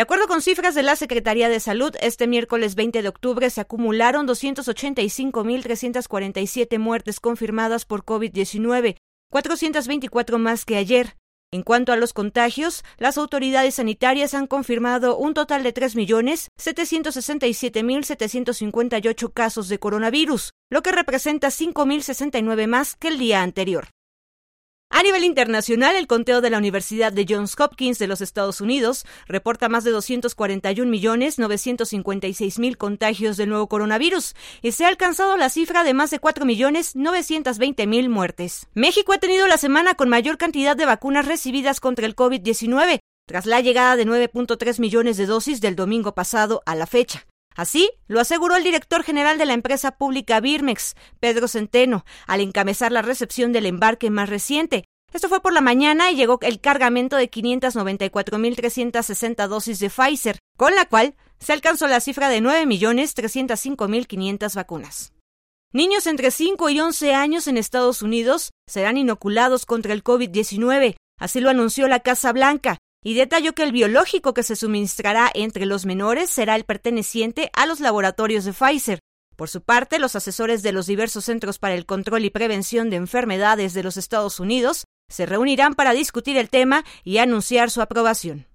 De acuerdo con cifras de la Secretaría de Salud, este miércoles 20 de octubre se acumularon 285.347 muertes confirmadas por COVID-19, 424 más que ayer. En cuanto a los contagios, las autoridades sanitarias han confirmado un total de 3.767.758 casos de coronavirus, lo que representa 5.069 más que el día anterior. A nivel internacional, el conteo de la Universidad de Johns Hopkins de los Estados Unidos reporta más de 241.956.000 contagios del nuevo coronavirus y se ha alcanzado la cifra de más de 4.920.000 muertes. México ha tenido la semana con mayor cantidad de vacunas recibidas contra el COVID-19, tras la llegada de 9.3 millones de dosis del domingo pasado a la fecha. Así lo aseguró el director general de la empresa pública Birmex, Pedro Centeno, al encabezar la recepción del embarque más reciente. Esto fue por la mañana y llegó el cargamento de 594.360 dosis de Pfizer, con la cual se alcanzó la cifra de 9.305.500 vacunas. Niños entre 5 y 11 años en Estados Unidos serán inoculados contra el COVID-19, así lo anunció la Casa Blanca, y detalló que el biológico que se suministrará entre los menores será el perteneciente a los laboratorios de Pfizer. Por su parte, los asesores de los diversos Centros para el Control y Prevención de Enfermedades de los Estados Unidos se reunirán para discutir el tema y anunciar su aprobación.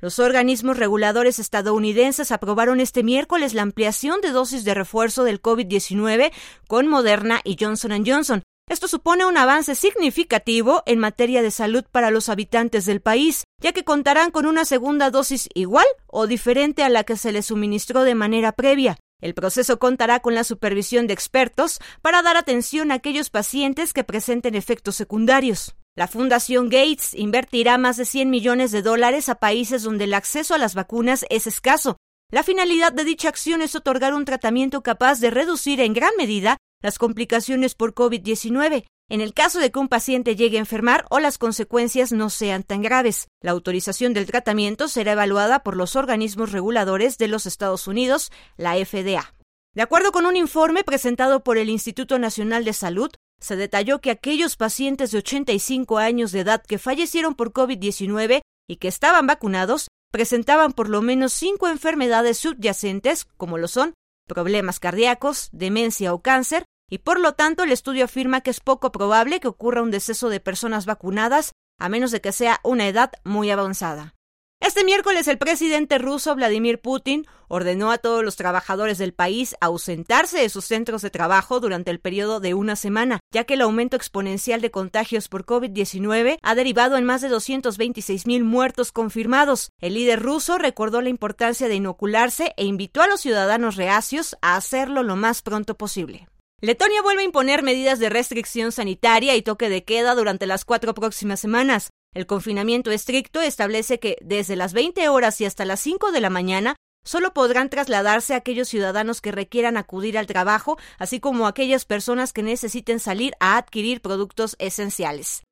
Los organismos reguladores estadounidenses aprobaron este miércoles la ampliación de dosis de refuerzo del COVID-19 con Moderna y Johnson Johnson, esto supone un avance significativo en materia de salud para los habitantes del país, ya que contarán con una segunda dosis igual o diferente a la que se les suministró de manera previa. El proceso contará con la supervisión de expertos para dar atención a aquellos pacientes que presenten efectos secundarios. La Fundación Gates invertirá más de 100 millones de dólares a países donde el acceso a las vacunas es escaso. La finalidad de dicha acción es otorgar un tratamiento capaz de reducir en gran medida las complicaciones por COVID-19 en el caso de que un paciente llegue a enfermar o las consecuencias no sean tan graves. La autorización del tratamiento será evaluada por los organismos reguladores de los Estados Unidos, la FDA. De acuerdo con un informe presentado por el Instituto Nacional de Salud, se detalló que aquellos pacientes de 85 años de edad que fallecieron por COVID-19 y que estaban vacunados presentaban por lo menos cinco enfermedades subyacentes, como lo son problemas cardíacos, demencia o cáncer, y por lo tanto el estudio afirma que es poco probable que ocurra un deceso de personas vacunadas a menos de que sea una edad muy avanzada. Este miércoles el presidente ruso Vladimir Putin ordenó a todos los trabajadores del país ausentarse de sus centros de trabajo durante el periodo de una semana, ya que el aumento exponencial de contagios por COVID-19 ha derivado en más de 226 mil muertos confirmados. El líder ruso recordó la importancia de inocularse e invitó a los ciudadanos reacios a hacerlo lo más pronto posible. Letonia vuelve a imponer medidas de restricción sanitaria y toque de queda durante las cuatro próximas semanas. El confinamiento estricto establece que desde las 20 horas y hasta las 5 de la mañana solo podrán trasladarse aquellos ciudadanos que requieran acudir al trabajo, así como aquellas personas que necesiten salir a adquirir productos esenciales.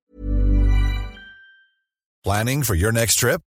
Planning for your next trip?